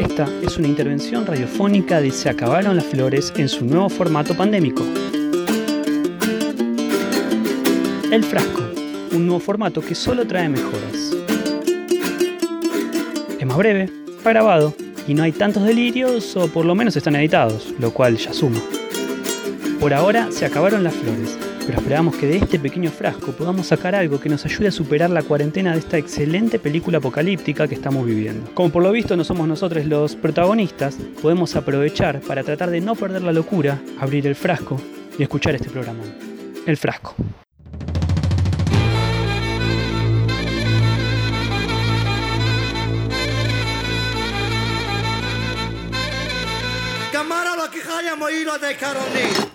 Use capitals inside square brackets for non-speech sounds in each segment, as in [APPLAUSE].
Esta es una intervención radiofónica de Se acabaron las flores en su nuevo formato pandémico. El frasco, un nuevo formato que solo trae mejoras. Es más breve, está grabado y no hay tantos delirios o por lo menos están editados, lo cual ya suma. Por ahora se acabaron las flores, pero esperamos que de este pequeño frasco podamos sacar algo que nos ayude a superar la cuarentena de esta excelente película apocalíptica que estamos viviendo. Como por lo visto no somos nosotros los protagonistas, podemos aprovechar para tratar de no perder la locura, abrir el frasco y escuchar este programa. El frasco. Camarada que hayamos ido de.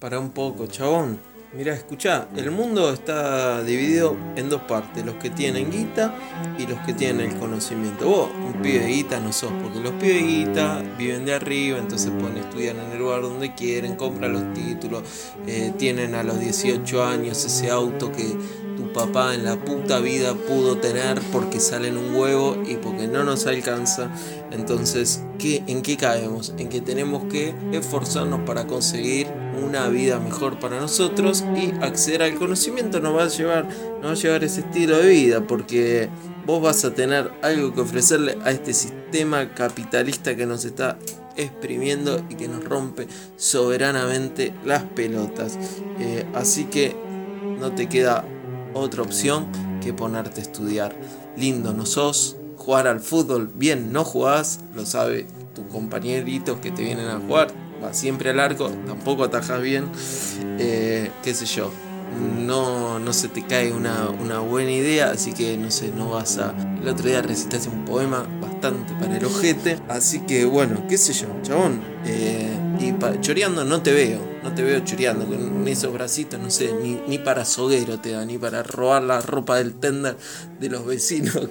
Para un poco, chabón. Mira, escucha, el mundo está dividido en dos partes, los que tienen guita y los que tienen el conocimiento. Vos, un pibe de guita no sos, porque los pibes de viven de arriba, entonces pueden estudiar en el lugar donde quieren, compran los títulos, eh, tienen a los 18 años ese auto que tu papá en la puta vida pudo tener porque sale en un huevo y porque no nos alcanza. Entonces, ¿qué, ¿en qué caemos? En que tenemos que esforzarnos para conseguir una vida mejor para nosotros y acceder al conocimiento nos va a llevar, va a llevar ese estilo de vida porque vos vas a tener algo que ofrecerle a este sistema capitalista que nos está exprimiendo y que nos rompe soberanamente las pelotas. Eh, así que no te queda otra opción que ponerte a estudiar. Lindo no sos, jugar al fútbol bien no jugás, lo sabe tus compañeritos que te vienen a jugar, va siempre al arco, tampoco atajas bien, eh, qué sé yo. No, no se te cae una, una buena idea, así que no sé, no vas a. El otro día recitaste un poema bastante para el ojete, así que bueno, qué sé yo, chabón. eh, y choreando no te veo, no te veo choreando con esos bracitos, no sé, ni, para soguero te da, ni para robar la ropa del tender de los vecinos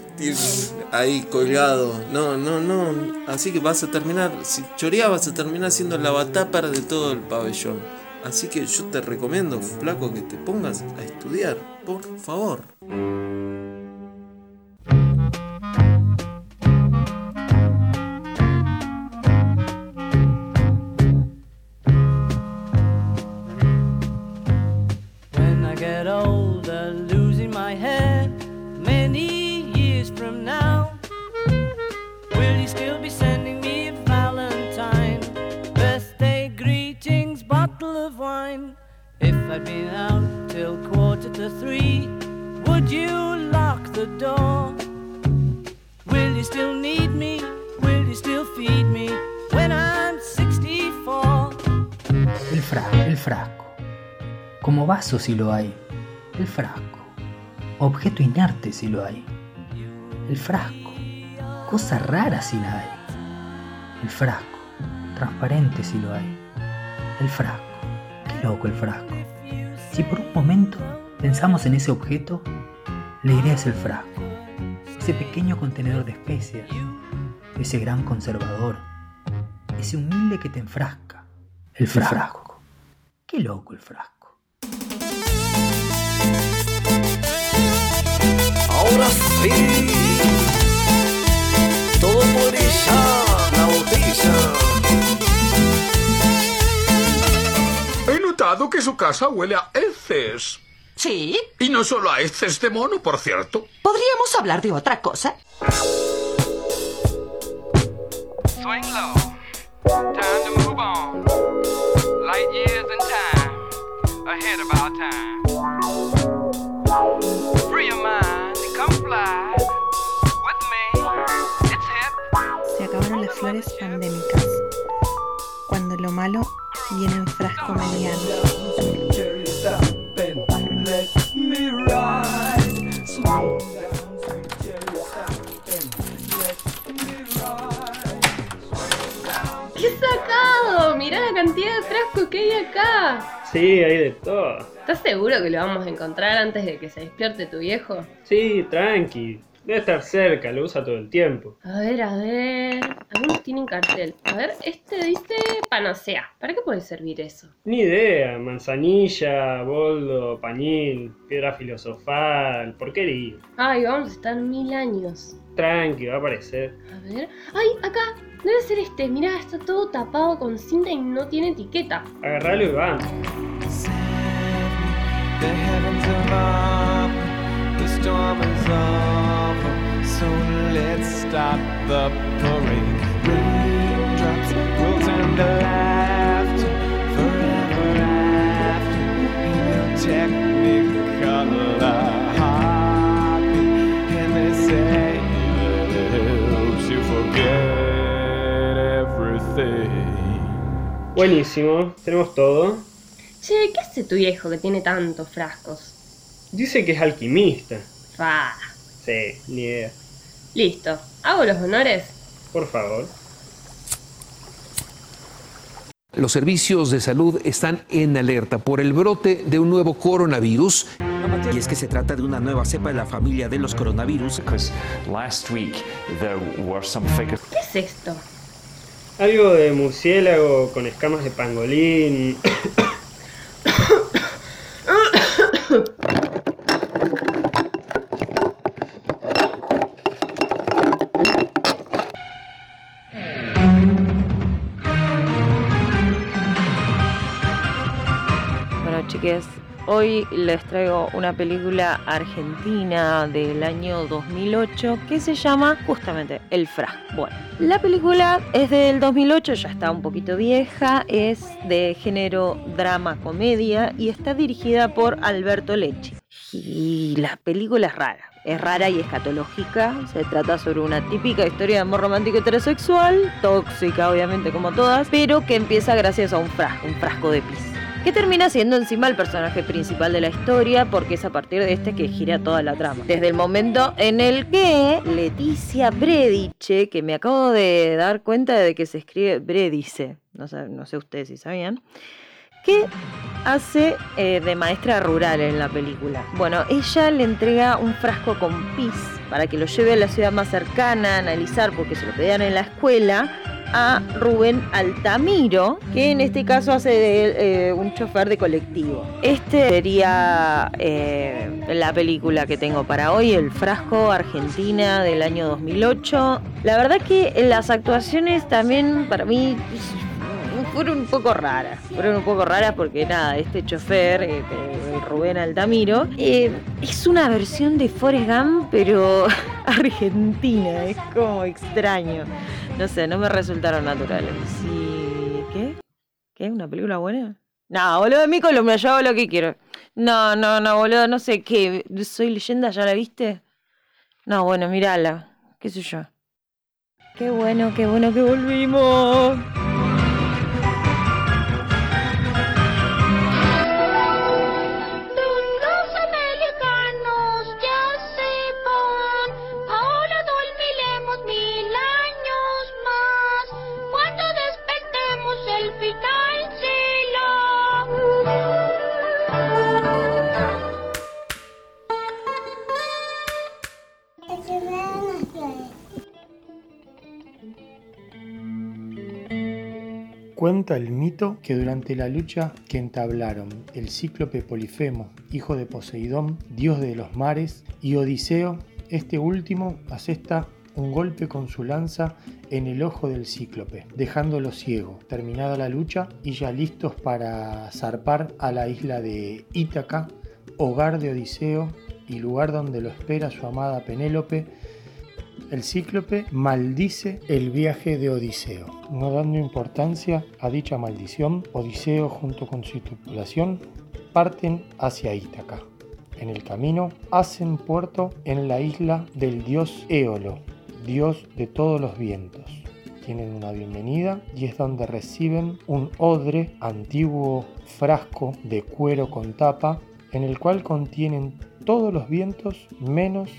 ahí colgado. No, no, no. Así que vas a terminar, si choreas vas a terminar siendo la batapar de todo el pabellón. Así que yo te recomiendo, flaco, que te pongas a estudiar, por favor. Three, would you lock the door? Will you still need me? Will you still feed me when I'm 64? El, fra el frasco. Como vaso si lo hay. El frasco. Objeto inerte si lo hay. El frasco. Cosa rara si la hay. El frasco. Transparente si lo hay. El frasco. Qué loco el frasco. Si por un momento pensamos en ese objeto, la idea es el frasco. Ese pequeño contenedor de especias. Ese gran conservador. Ese humilde que te enfrasca. El frasco. Qué loco el frasco. Ahora sí. Todo por ella, la botella. He notado que su casa huele a heces. Sí, Y no solo a heces de mono, por cierto. podríamos hablar de otra cosa. Swing low. Time to move on. Light years in time. Ahead of our time. Free your mind and come fly with me. It's hip. Se acabaron las flores pandémicas. Cuando lo malo viene en frasco mediano. ¡Qué sacado! Mirá la cantidad de frascos que hay acá. Sí, hay de todo. ¿Estás seguro que lo vamos a encontrar antes de que se despierte tu viejo? Sí, tranqui. Debe estar cerca, lo usa todo el tiempo. A ver, a ver. Algunos tienen cartel. A ver, este dice panacea. ¿Para qué puede servir eso? Ni idea, manzanilla, boldo, pañil, piedra filosofal, porquería. Ay, vamos a estar mil años. Tranqui, va a aparecer. A ver. ¡Ay, acá! Debe ser este. Mirá, está todo tapado con cinta y no tiene etiqueta. Agarralo y vamos. Storm is over. So let's stop the parade. Raindrops will turn to laughter forever after. In your technicolor heartbeat, and they say it helps you forget everything. Buenísimo, tenemos todo. Che, ¿qué hace tu viejo que tiene tantos frascos? Dice que es alquimista. Fa. Sí, ni idea. Listo. ¿Hago los honores? Por favor. Los servicios de salud están en alerta por el brote de un nuevo coronavirus. Y es que se trata de una nueva cepa de la familia de los coronavirus. ¿Qué es esto? Algo de murciélago con escamas de pangolín. [COUGHS] hoy les traigo una película argentina del año 2008 que se llama justamente El Frasco. Bueno, la película es del 2008, ya está un poquito vieja, es de género drama-comedia y está dirigida por Alberto Lecci. Y la película es rara. Es rara y escatológica. Se trata sobre una típica historia de amor romántico heterosexual, tóxica obviamente como todas, pero que empieza gracias a un frasco, un frasco de pis que termina siendo encima el personaje principal de la historia porque es a partir de este que gira toda la trama. Desde el momento en el que Leticia Brediche, que me acabo de dar cuenta de que se escribe Bredice, no sé, no sé ustedes si sabían, que hace eh, de maestra rural en la película. Bueno, ella le entrega un frasco con pis para que lo lleve a la ciudad más cercana a analizar porque se lo pedían en la escuela a Rubén Altamiro, que en este caso hace de eh, un chofer de colectivo. Este sería eh, la película que tengo para hoy, El Frasco Argentina del año 2008. La verdad que las actuaciones también para mí fueron un poco raras. Fueron un poco raras porque nada, este chofer, eh, Rubén Altamiro, es una versión de Forrest Gump, pero [LAUGHS] argentina. Es como extraño. No sé, no me resultaron naturales. Sí. ¿Qué? ¿Qué? ¿Una película buena? No, boludo, de mi columna, yo hago lo que quiero. No, no, no, boludo, no sé qué. ¿Soy leyenda? ¿Ya la viste? No, bueno, mírala. ¿Qué sé yo? Qué bueno, qué bueno que volvimos. Cuenta el mito que durante la lucha que entablaron el cíclope Polifemo, hijo de Poseidón, dios de los mares, y Odiseo, este último asesta un golpe con su lanza en el ojo del cíclope, dejándolo ciego. Terminada la lucha y ya listos para zarpar a la isla de Ítaca, hogar de Odiseo y lugar donde lo espera su amada Penélope, el cíclope maldice el viaje de Odiseo. No dando importancia a dicha maldición, Odiseo junto con su tripulación parten hacia Ítaca. En el camino hacen puerto en la isla del dios Éolo, dios de todos los vientos. Tienen una bienvenida y es donde reciben un odre, antiguo frasco de cuero con tapa, en el cual contienen todos los vientos menos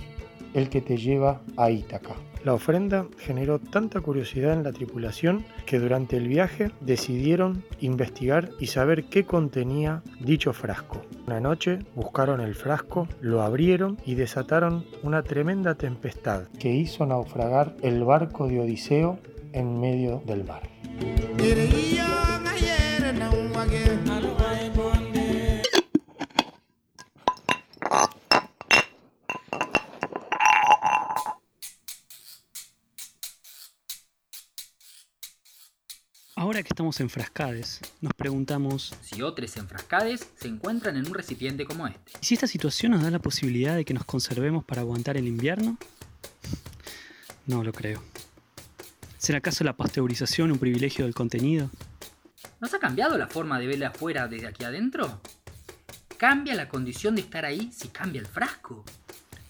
el que te lleva a Ítaca. La ofrenda generó tanta curiosidad en la tripulación que durante el viaje decidieron investigar y saber qué contenía dicho frasco. Una noche buscaron el frasco, lo abrieron y desataron una tremenda tempestad que hizo naufragar el barco de Odiseo en medio del mar. Ahora que estamos enfrascades, nos preguntamos, Si otros enfrascades se encuentran en un recipiente como este. ¿y si esta situación nos da la posibilidad de que nos conservemos para aguantar el invierno? No lo creo. ¿Será acaso la pasteurización un privilegio del contenido? ¿Nos ha cambiado la forma de verla afuera desde aquí adentro? ¿Cambia la condición de estar ahí si cambia el frasco?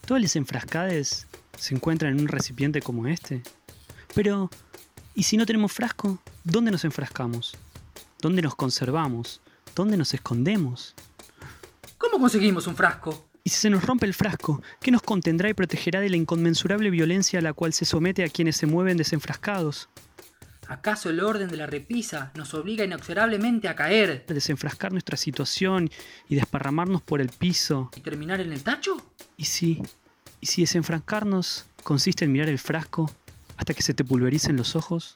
Todas las enfrascades se encuentran en un recipiente como este. Pero, ¿y si no tenemos frasco? ¿Dónde nos enfrascamos? ¿Dónde nos conservamos? ¿Dónde nos escondemos? ¿Cómo conseguimos un frasco? Y si se nos rompe el frasco, ¿qué nos contendrá y protegerá de la inconmensurable violencia a la cual se somete a quienes se mueven desenfrascados? ¿Acaso el orden de la repisa nos obliga inexorablemente a caer Desenfrascar nuestra situación y desparramarnos por el piso. y terminar en el tacho? ¿Y si, y si desenfrascarnos consiste en mirar el frasco hasta que se te pulvericen los ojos?